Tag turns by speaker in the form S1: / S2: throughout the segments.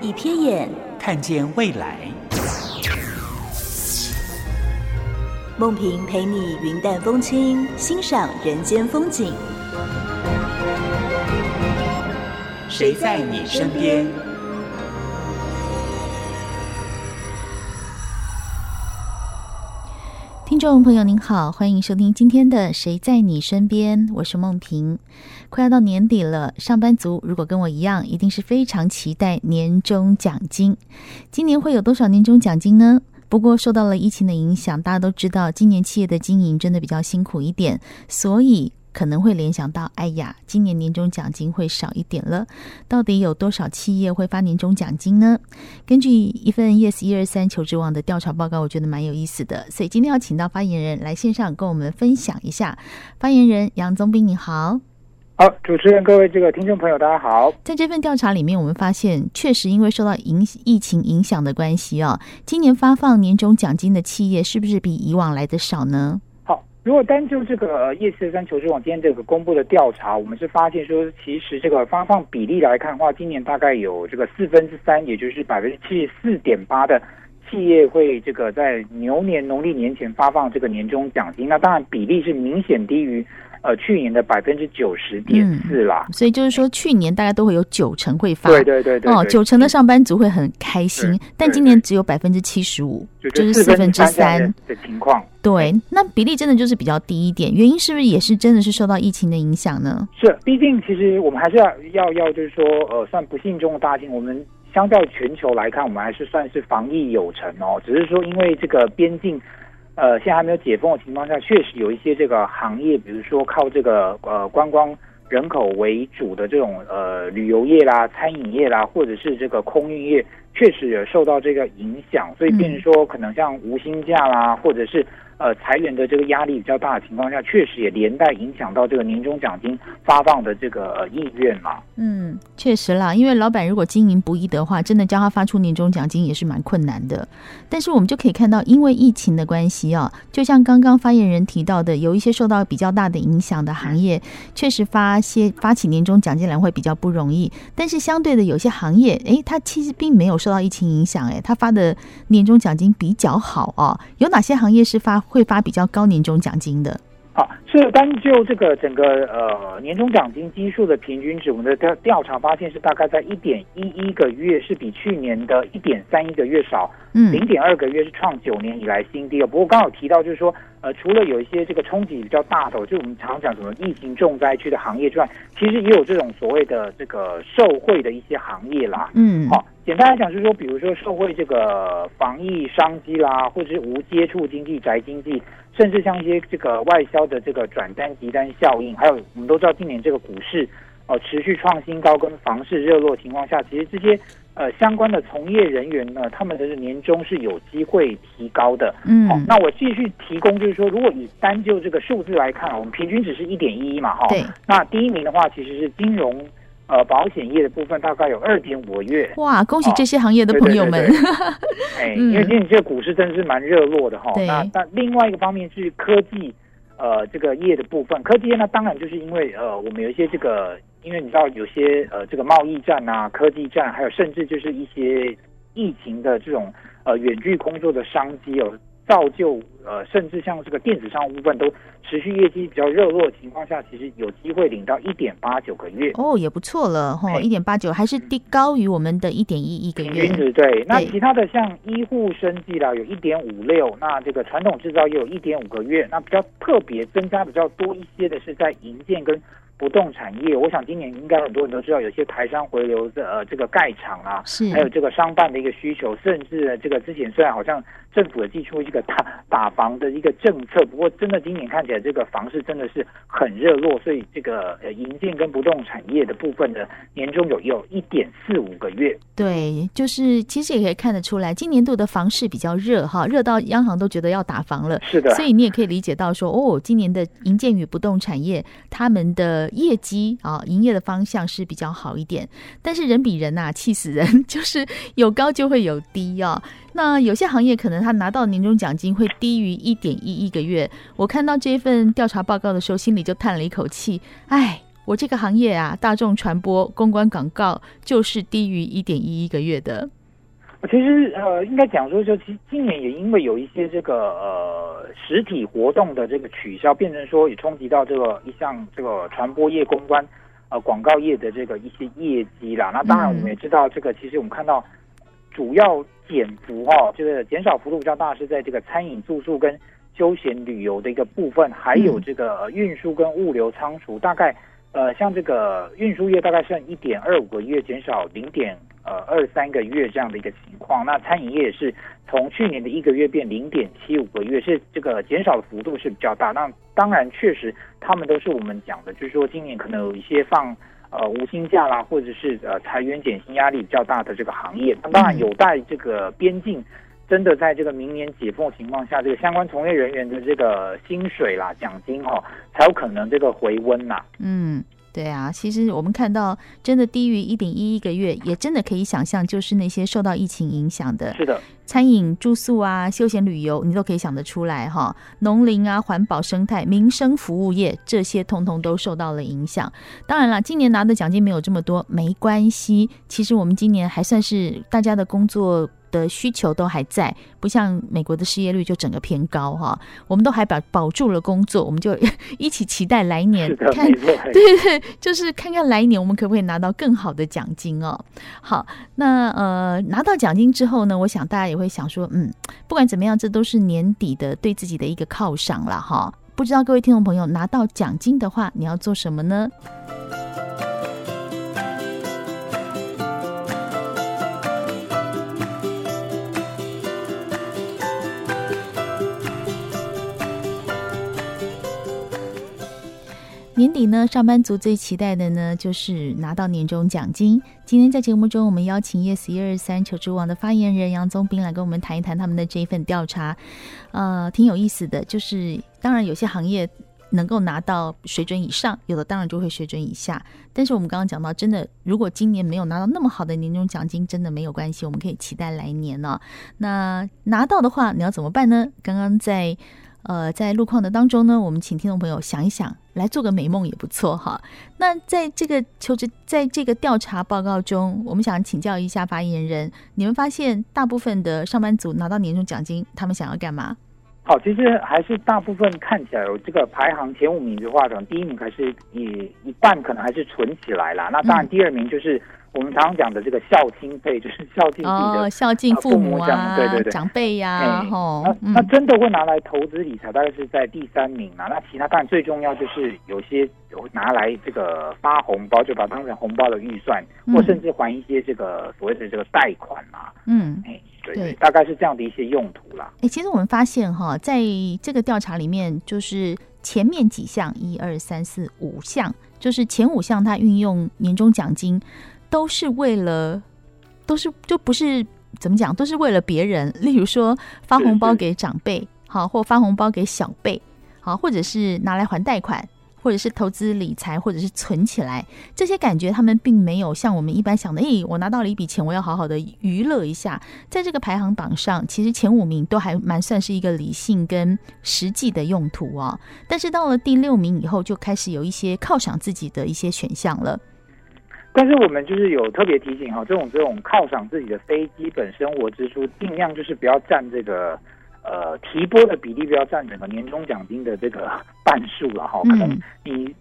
S1: 一瞥眼，
S2: 看见未来。
S1: 梦萍陪你云淡风轻，欣赏人间风景。
S2: 谁在你身
S3: 边？众朋友您好，欢迎收听今天的《谁在你身边》，我是梦萍。快要到年底了，上班族如果跟我一样，一定是非常期待年终奖金。今年会有多少年终奖金呢？不过受到了疫情的影响，大家都知道，今年企业的经营真的比较辛苦一点，所以。可能会联想到，哎呀，今年年终奖金会少一点了。到底有多少企业会发年终奖金呢？根据一份 Yes 一二三求职网的调查报告，我觉得蛮有意思的。所以今天要请到发言人来线上跟我们分享一下。发言人杨宗斌，你好。
S4: 好，主持人，各位这个听众朋友，大家好。
S3: 在这份调查里面，我们发现，确实因为受到影疫情影响的关系啊，今年发放年终奖金的企业是不是比以往来的少呢？
S4: 如果单就这个业四三求职网今天这个公布的调查，我们是发现说，其实这个发放比例来看的话，今年大概有这个四分之三，也就是百分之七十四点八的企业会这个在牛年农历年前发放这个年终奖金。那当然比例是明显低于。呃，去年的百分之九十点四啦，
S3: 所以就是说，去年大家都会有九成会发，
S4: 对对对对，
S3: 哦，九成的上班族会很开心，但今年只有百分之七十五，就是四分之三
S4: 的情况。
S3: 对，那比例真的就是比较低一点，原因是不是也是真的是受到疫情的影响呢？
S4: 是，毕竟其实我们还是要要要，就是说，呃，算不幸中的大幸，我们相较全球来看，我们还是算是防疫有成哦，只是说因为这个边境。呃，现在还没有解封的情况下，确实有一些这个行业，比如说靠这个呃观光人口为主的这种呃旅游业啦、餐饮业啦，或者是这个空运业，确实也受到这个影响，所以变成说可能像无薪假啦，或者是。呃，裁员的这个压力比较大的情况下，确实也连带影响到这个年终奖金发放的这个呃意愿嘛。
S3: 嗯，确实啦，因为老板如果经营不易的话，真的叫他发出年终奖金也是蛮困难的。但是我们就可以看到，因为疫情的关系啊，就像刚刚发言人提到的，有一些受到比较大的影响的行业，确实发些发起年终奖金来会比较不容易。但是相对的，有些行业，诶，它其实并没有受到疫情影响，诶，它发的年终奖金比较好啊。有哪些行业是发？会发比较高年终奖金的，
S4: 好，是单就这个整个呃年终奖金基数的平均值，我们的调调查发现是大概在一点一一个月，是比去年的一点三一个月少，嗯，零点二个月是创九年以来新低。不过刚好提到就是说，呃，除了有一些这个冲击比较大的，就我们常讲什么疫情重灾区的行业之外，其实也有这种所谓的这个受惠的一些行业啦，嗯，好。简单来讲，就是说，比如说，受惠这个防疫商机啦，或者是无接触经济、宅经济，甚至像一些这个外销的这个转单、集单效应，还有我们都知道，今年这个股市呃持续创新高，跟房市热络情况下，其实这些呃相关的从业人员呢，他们的年终是有机会提高的。嗯，好，那我继续提供，就是说，如果以单就这个数字来看，我们平均只是一点一一嘛，哈，对，那第一名的话，其实是金融。呃，保险业的部分大概有二点五个月。
S3: 哇，恭喜这些行业的朋友们！
S4: 哎，因为今年这个股市真的是蛮热络的哈。那那另外一个方面是科技，呃，这个业的部分，科技业呢当然就是因为呃，我们有一些这个，因为你知道有些呃，这个贸易战啊，科技战，还有甚至就是一些疫情的这种呃远距工作的商机哦。造就呃，甚至像这个电子商务部分都持续业绩比较热络的情况下，其实有机会领到一点八九个月
S3: 哦，也不错了哈，一点八九还是低高于我们的一点一一个月。
S4: 平均对，那其他的像医护生技啦，有一点五六，那这个传统制造业有一点五个月，那比较特别增加比较多一些的是在营建跟。不动产业，我想今年应该很多人都知道，有些台商回流的呃这个盖厂啊，是还有这个商办的一个需求，甚至这个之前虽然好像政府的祭出一个打 打房的一个政策，不过真的今年看起来这个房市真的是很热络，所以这个呃营建跟不动产业的部分的年终有有一点四五个月。
S3: 对，就是其实也可以看得出来，今年度的房市比较热哈，热到央行都觉得要打房了。
S4: 是的，
S3: 所以你也可以理解到说，哦，今年的营建与不动产业他们的业绩啊，营业的方向是比较好一点。但是人比人呐、气死人，就是有高就会有低啊。那有些行业可能他拿到年终奖金会低于一点一一个月。我看到这份调查报告的时候，心里就叹了一口气，哎。我这个行业啊，大众传播、公关、广告，就是低于一点一一个月的。
S4: 其实呃，应该讲说，就其实今年也因为有一些这个呃实体活动的这个取消，变成说也冲击到这个一项这个传播业、公关呃广告业的这个一些业绩啦。那当然我们也知道，这个其实我们看到主要减幅哦，就是减少幅度比较大，是在这个餐饮、住宿跟休闲旅游的一个部分，还有这个运输跟物流仓储，大概。呃，像这个运输业大概剩一点二五个月，减少零点呃二三个月这样的一个情况。那餐饮业也是从去年的一个月变零点七五个月，是这个减少的幅度是比较大。那当然，确实他们都是我们讲的，就是说今年可能有一些放呃无薪假啦，或者是呃裁员减薪压力比较大的这个行业。那当然有待这个边境。真的在这个明年解封情况下，这个相关从业人员的这个薪水啦、奖金哈、哦，才有可能这个回温呐。
S3: 嗯，对啊，其实我们看到真的低于一点一一个月，也真的可以想象，就是那些受到疫情影响的，
S4: 是的，
S3: 餐饮、住宿啊、休闲旅游，你都可以想得出来哈。农林啊、环保、生态、民生服务业这些，通通都受到了影响。当然了，今年拿的奖金没有这么多，没关系。其实我们今年还算是大家的工作。的需求都还在，不像美国的失业率就整个偏高哈。我们都还保保住了工作，我们就 一起期待来年看，对 对，就是看看来年我们可不可以拿到更好的奖金哦。好，那呃拿到奖金之后呢，我想大家也会想说，嗯，不管怎么样，这都是年底的对自己的一个犒赏了哈。不知道各位听众朋友拿到奖金的话，你要做什么呢？年底呢，上班族最期待的呢，就是拿到年终奖金。今天在节目中，我们邀请 Yes 一二三求职网的发言人杨宗斌来跟我们谈一谈他们的这一份调查，呃，挺有意思的。就是当然有些行业能够拿到水准以上，有的当然就会水准以下。但是我们刚刚讲到，真的如果今年没有拿到那么好的年终奖金，真的没有关系，我们可以期待来年呢、那拿到的话，你要怎么办呢？刚刚在。呃，在路况的当中呢，我们请听众朋友想一想，来做个美梦也不错哈。那在这个求职，在这个调查报告中，我们想请教一下发言人，你们发现大部分的上班族拿到年终奖金，他们想要干嘛？
S4: 好，其实还是大部分看起来有这个排行前五名的话，可能第一名还是一一半可能还是存起来啦。那当然第二名就是。我们常常讲的这个孝亲费，就是孝敬
S3: 哦，孝敬父母啊，
S4: 对对对，
S3: 长辈呀、啊，
S4: 欸哦、那那真的会拿来投资理财，大概是在第三名啊。那其他当然最重要就是有些有拿来这个发红包，就把它当成红包的预算，嗯、或甚至还一些这个所谓的这个贷款啊。嗯，哎、欸，对对，对，大概是这样的一些用途啦。
S3: 哎、欸，其实我们发现哈，在这个调查里面，就是前面几项，一二三四五项，就是前五项，它运用年终奖金。都是为了，都是就不是怎么讲，都是为了别人。例如说发红包给长辈，好，或发红包给小辈，好，或者是拿来还贷款，或者是投资理财，或者是存起来。这些感觉他们并没有像我们一般想的，诶，我拿到了一笔钱，我要好好的娱乐一下。在这个排行榜上，其实前五名都还蛮算是一个理性跟实际的用途啊。但是到了第六名以后，就开始有一些犒赏自己的一些选项了。
S4: 但是我们就是有特别提醒哈，这种这种犒赏自己的非基本生活支出，尽量就是不要占这个呃提拨的比例，不要占整个年终奖金的这个半数了哈。可能你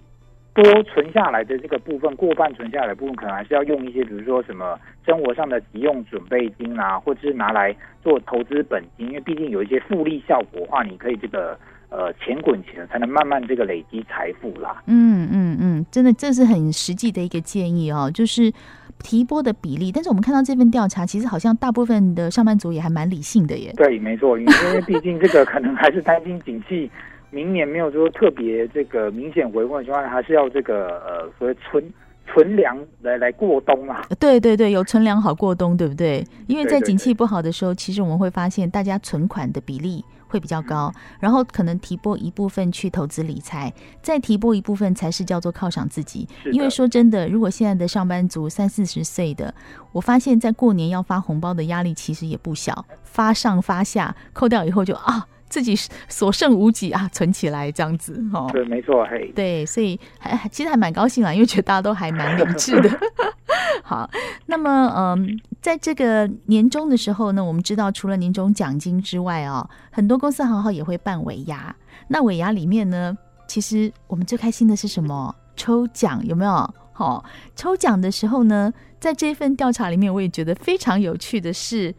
S4: 多存下来的这个部分，过半存下来的部分，可能还是要用一些，比如说什么生活上的急用准备金啊，或者是拿来做投资本金，因为毕竟有一些复利效果的话，你可以这个。呃，钱滚钱才能慢慢这个累积财富啦。
S3: 嗯嗯嗯，真的这是很实际的一个建议哦，就是提拨的比例，但是我们看到这份调查，其实好像大部分的上班族也还蛮理性的耶。
S4: 对，没错，因为毕竟这个可能还是担心景气明年没有说特别这个明显回温的情况下，还是要这个呃所谓存存粮来来过冬啊。
S3: 对对对，有存粮好过冬，对不对？因为在景气不好的时候，其实我们会发现大家存款的比例。会比较高，然后可能提拨一部分去投资理财，再提拨一部分才是叫做犒赏自己。因为说真的，如果现在的上班族三四十岁的，我发现在过年要发红包的压力其实也不小，发上发下，扣掉以后就啊。自己所剩无几啊，存起来这样子哦。
S4: 对，没错，嘿。
S3: 对，所以还其实还蛮高兴啦，因为觉得大家都还蛮理智的。好，那么嗯，在这个年终的时候呢，我们知道除了年终奖金之外哦，很多公司行号也会办尾牙。那尾牙里面呢，其实我们最开心的是什么？抽奖有没有？好，抽奖的时候呢，在这份调查里面，我也觉得非常有趣的是。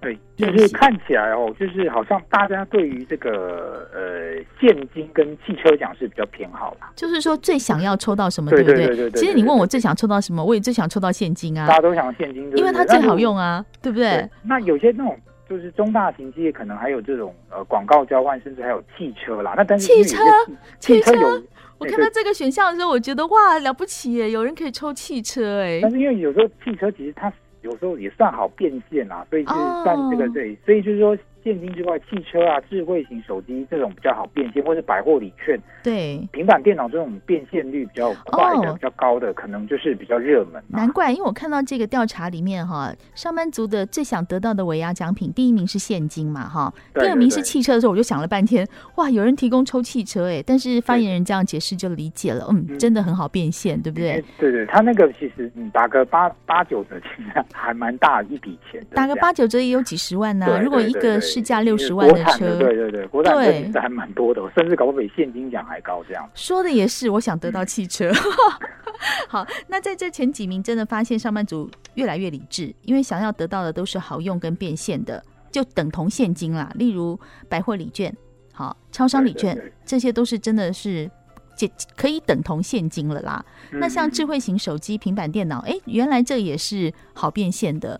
S4: 对，就是看起来哦，就是好像大家对于这个呃现金跟汽车奖是比较偏好啦。
S3: 就是说最想要抽到什么，对不对？其实你问我最想抽到什么，我也最想抽到现金啊。
S4: 大家都想现金，
S3: 因为它最好用啊，对不对，对？
S4: 那有些那种就是中大型企业，可能还有这种呃广告交换，甚至还有汽车啦。那但是
S3: 汽车，
S4: 汽车有，
S3: 我看到这个选项的时候，我觉得哇了不起耶，有人可以抽汽车哎。
S4: 但是因为有时候汽车其实它。有时候也算好变现啊，所以就是算这个对，所以就是说。现金之外，汽车啊、智慧型手机这种比较好变现，或是百货礼券，
S3: 对
S4: 平板电脑这种变现率比较快的、哦、比较高的，可能就是比较热门、啊。
S3: 难怪，因为我看到这个调查里面哈，上班族的最想得到的尾牙奖品，第一名是现金嘛哈，第二名是汽车的时候，我就想了半天，哇，有人提供抽汽车哎，但是发言人这样解释就理解了，嗯，真的很好变现，对不对？
S4: 对对，他那个其实你打个八八九折，其实还蛮大一笔钱，
S3: 打个八九折也有几十万呢、啊。如果一个。市价六十万的车，
S4: 对对对，国产车其实还蛮多的，甚至搞不比现金奖还高。这样
S3: 说的也是，我想得到汽车。好，那在这前几名，真的发现上班族越来越理智，因为想要得到的都是好用跟变现的，就等同现金啦。例如百货礼券、好超商礼券，这些都是真的是可以等同现金了啦。那像智慧型手机、平板电脑，哎，原来这也是好变现的。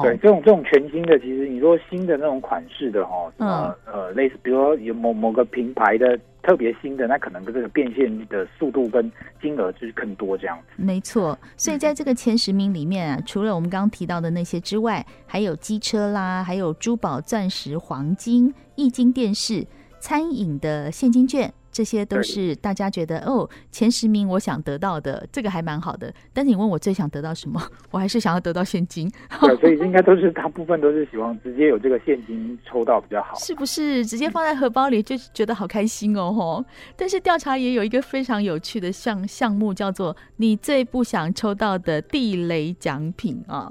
S4: 对，这种这种全新的，其实你说新的那种款式的哈，呃、嗯、呃，类似比如说有某某个品牌的特别新的，那可能这个变现的速度跟金额就是更多这样子。
S3: 没错，所以在这个前十名里面啊，嗯、除了我们刚刚提到的那些之外，还有机车啦，还有珠宝、钻石、黄金、液晶电视、餐饮的现金券。这些都是大家觉得哦，前十名我想得到的，这个还蛮好的。但是你问我最想得到什么，我还是想要得到现金。
S4: 对，所以应该都是 大部分都是希望直接有这个现金抽到比较好，
S3: 是不是？直接放在荷包里就觉得好开心哦，吼！但是调查也有一个非常有趣的项项目，叫做你最不想抽到的地雷奖品啊。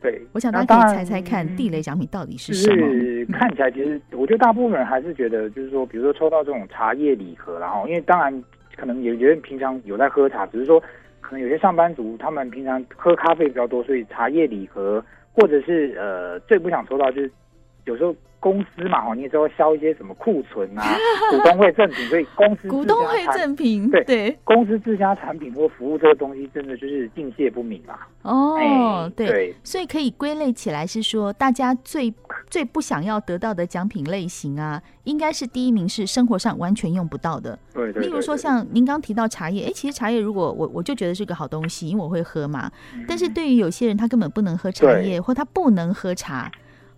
S4: 对，
S3: 我想大家可以猜猜看，地雷奖品到底是什么？
S4: 是看起来，其实我觉得大部分人还是觉得，就是说，比如说抽到这种茶叶礼盒，然后因为当然可能有些人平常有在喝茶，只是说可能有些上班族他们平常喝咖啡比较多，所以茶叶礼盒或者是呃最不想抽到就是有时候。公司嘛，哈，你也知道销一些什么库存啊，股东会赠品，所以公司
S3: 股东会赠品，对对，
S4: 公司自家产品或服务这个东西，真的就是境界不明嘛。
S3: 哦，欸、对，对，所以可以归类起来是说，大家最最不想要得到的奖品类型啊，应该是第一名是生活上完全用不到的。
S4: 对
S3: 例如说像您刚提到茶叶，哎、欸，其实茶叶如果我我就觉得是个好东西，因为我会喝嘛。嗯、但是对于有些人，他根本不能喝茶叶，或他不能喝茶。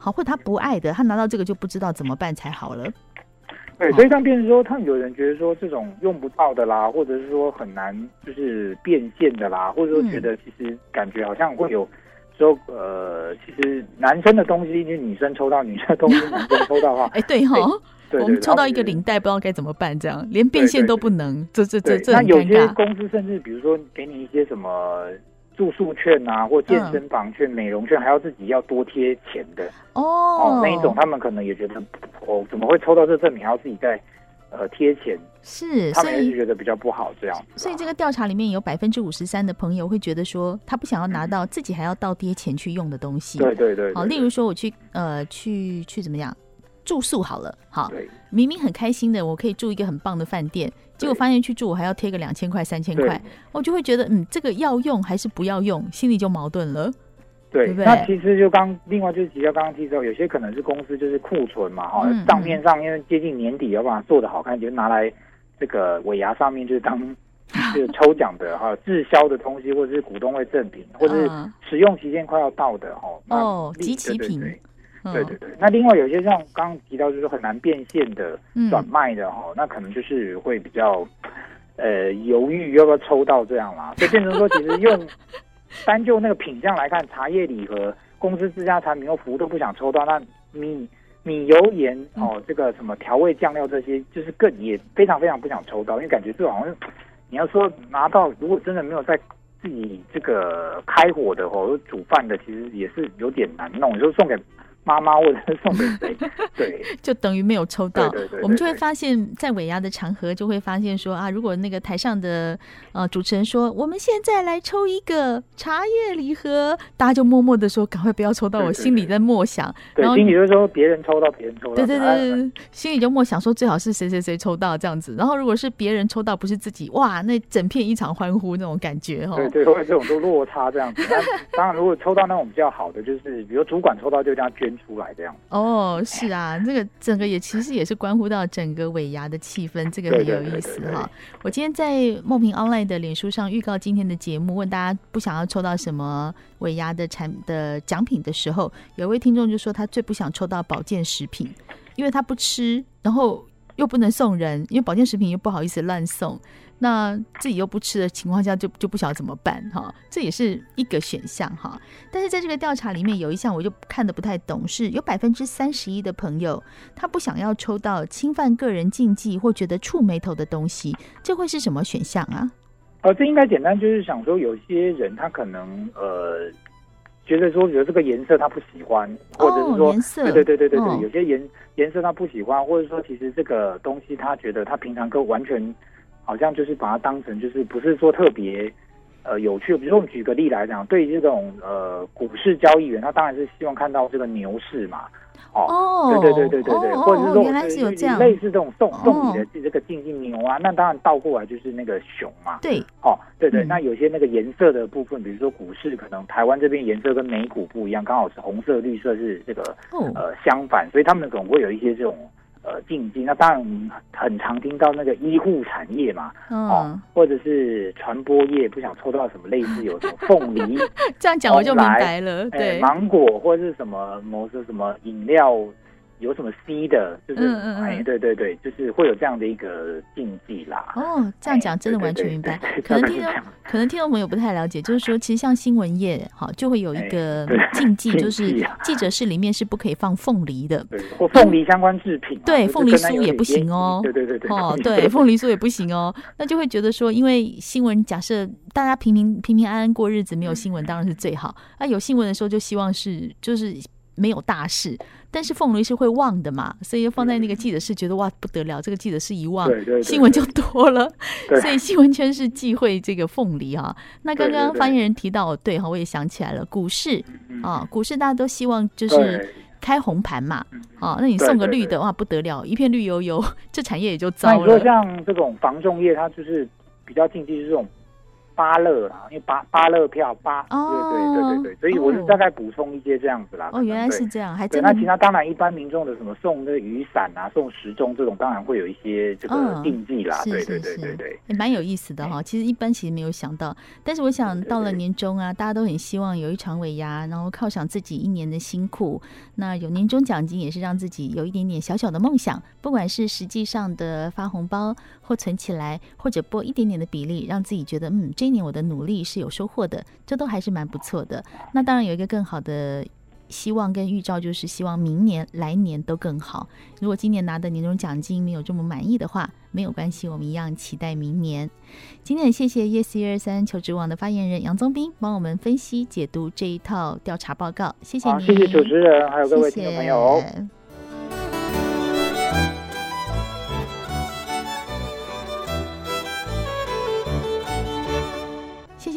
S3: 好，或他不爱的，他拿到这个就不知道怎么办才好了。
S4: 对，所以像变成说，他们有人觉得说这种用不到的啦，或者是说很难就是变现的啦，或者说觉得其实感觉好像会有说呃，其实男生的东西，就女生抽到女生的东西，男生抽到的话，
S3: 哎，对哈，对我们抽到一个领带，不知道该怎么办，这样连变现都不能，这这这
S4: 这有些公司甚至比如说给你一些什么。住宿券啊，或健身房券、嗯、美容券，还要自己要多贴钱的
S3: 哦，
S4: 哦，那一种他们可能也觉得，哦，怎么会抽到这个赠品还要自己再呃贴钱？
S3: 是，
S4: 他们也是觉得比较不好这样子。
S3: 所以这个调查里面有百分之五十三的朋友会觉得说，他不想要拿到自己还要倒贴钱去用的东西。
S4: 对对对，对，
S3: 好，例如说我去呃去去怎么样？住宿好了，好，明明很开心的，我可以住一个很棒的饭店，结果发现去住我还要贴个两千块、三千块，我就会觉得，嗯，这个要用还是不要用，心里就矛盾了。
S4: 对，对对，那其实就刚另外就是提到刚刚提到，有些可能是公司就是库存嘛，哈、嗯，账面上因为接近年底，要把它做的好看，就拿来这个尾牙上面就是当 就是抽奖的哈，滞销的东西，或者是股东会赠品，或者是使用期限快要到的哈，
S3: 哦，即期品，
S4: 对对对对。那另外有些像刚刚提到就是很难变现的转卖的哈，那可能就是会比较呃犹豫要不要抽到这样啦，所以变成说其实用。单就那个品相来看，茶叶礼盒、公司自家产品和服务都不想抽到。那米米油盐哦，这个什么调味酱料这些，就是更也非常非常不想抽到，因为感觉这好像你要说拿到，如果真的没有在自己这个开火的或者煮饭的，其实也是有点难弄，就送给。妈妈，或者送给谁？对，
S3: 就等于没有抽到。对对对对对，我们就会发现，在尾牙的场合，就会发现说啊，如果那个台上的呃主持人说，我们现在来抽一个茶叶礼盒，大家就默默的说，赶快不要抽到。我心里在默想，
S4: 对，
S3: 然后
S4: 心里就说别人抽到，别人抽到。
S3: 对对对对，心里就默想说，最好是谁谁谁抽到这样子。然后如果是别人抽到，不是自己，哇，那整片一场欢呼那种感觉哈。
S4: 对对，会这种都落差这样子。当然，如果抽到那种比较好的，就是比如主管抽到，就这样捐。出来这样
S3: 哦，是啊，这个整个也其实也是关乎到整个尾牙的气氛，这个很有意思哈。我今天在梦萍 online 的脸书上预告今天的节目，问大家不想要抽到什么尾牙的产的奖品的时候，有位听众就说他最不想抽到保健食品，因为他不吃，然后又不能送人，因为保健食品又不好意思乱送。那自己又不吃的情况下就，就就不晓得怎么办哈，这也是一个选项哈。但是在这个调查里面，有一项我就看得不太懂，是有百分之三十一的朋友他不想要抽到侵犯个人禁忌或觉得触眉头的东西，这会是什么选项啊？
S4: 呃，这应该简单，就是想说有些人他可能呃觉得说，觉得这个颜色他不喜欢，或者是说、哦、颜色对对对对对对，哦、有些颜颜色他不喜欢，或者说其实这个东西他觉得他平常跟完全。好像就是把它当成就是不是说特别呃有趣，比如说我们举个例来讲，对于这种呃股市交易员，他当然是希望看到这个牛市嘛，哦，哦对对对对对对，哦、或者是说、类似这种送送礼的这个禁忌牛啊，那当然倒过来就是那个熊嘛，
S3: 对，
S4: 哦对对，嗯、那有些那个颜色的部分，比如说股市可能台湾这边颜色跟美股不一样，刚好是红色绿色是这个、哦、呃相反，所以他们总会有一些这种。呃，禁忌那当然很常听到那个医护产业嘛，嗯、哦，或者是传播业，不想抽到什么类似有什么凤梨，
S3: 这样讲我就明白了，对，
S4: 芒果或者是什么某些什么饮料。有什么 C 的，就是嗯嗯哎，对对对，就是会有这样的一个禁忌啦。
S3: 哦，这样讲真的完全明白。可能听众可能听众朋友不太了解，就是说，其实像新闻业，哈，就会有一个禁忌，就是记者室里面是不可以放凤梨的，
S4: 或凤梨相关制品。
S3: 对，凤梨酥也不行哦。
S4: 对对对对。
S3: 哦，对，凤梨酥也不行哦。那就会觉得说，因为新闻，假设大家平平平平安安过日子，没有新闻当然是最好。那有新闻的时候，就希望是就是没有大事。但是凤梨是会忘的嘛，所以放在那个记者室，觉得哇不得了，这个记者室一旺，新闻就多了，所以新闻圈是忌讳这个凤梨啊。那刚刚发言人提到，对哈，我也想起来了，股市啊，股市大家都希望就是开红盘嘛，啊，那你送个绿的哇不得了，一片绿油油，这产业也就糟了。
S4: 你说像这种防重业，它就是比较禁忌，就是这种。芭乐啦，因为芭芭乐票芭，对对对对对，所以我是大概补充一些这样子啦。
S3: 哦，原来是这样，还
S4: 真的。那其他当然一般民众的什么送那个雨伞啊，送时钟这种，当然会有一些这个禁忌啦。对对对对对，
S3: 也蛮有意思的哈。其实一般其实没有想到，但是我想到了年终啊，大家都很希望有一场尾牙，然后犒赏自己一年的辛苦。那有年终奖金也是让自己有一点点小小的梦想，不管是实际上的发红包或存起来，或者拨一点点的比例，让自己觉得嗯。这一年我的努力是有收获的，这都还是蛮不错的。那当然有一个更好的希望跟预兆，就是希望明年、来年都更好。如果今年拿的年终奖金没有这么满意的话，没有关系，我们一样期待明年。今天很谢谢 Yes 一二三求职网的发言人杨宗斌帮我们分析解读这一套调查报告，谢谢你，
S4: 谢谢主持人，还有各位听众朋友。谢
S3: 谢谢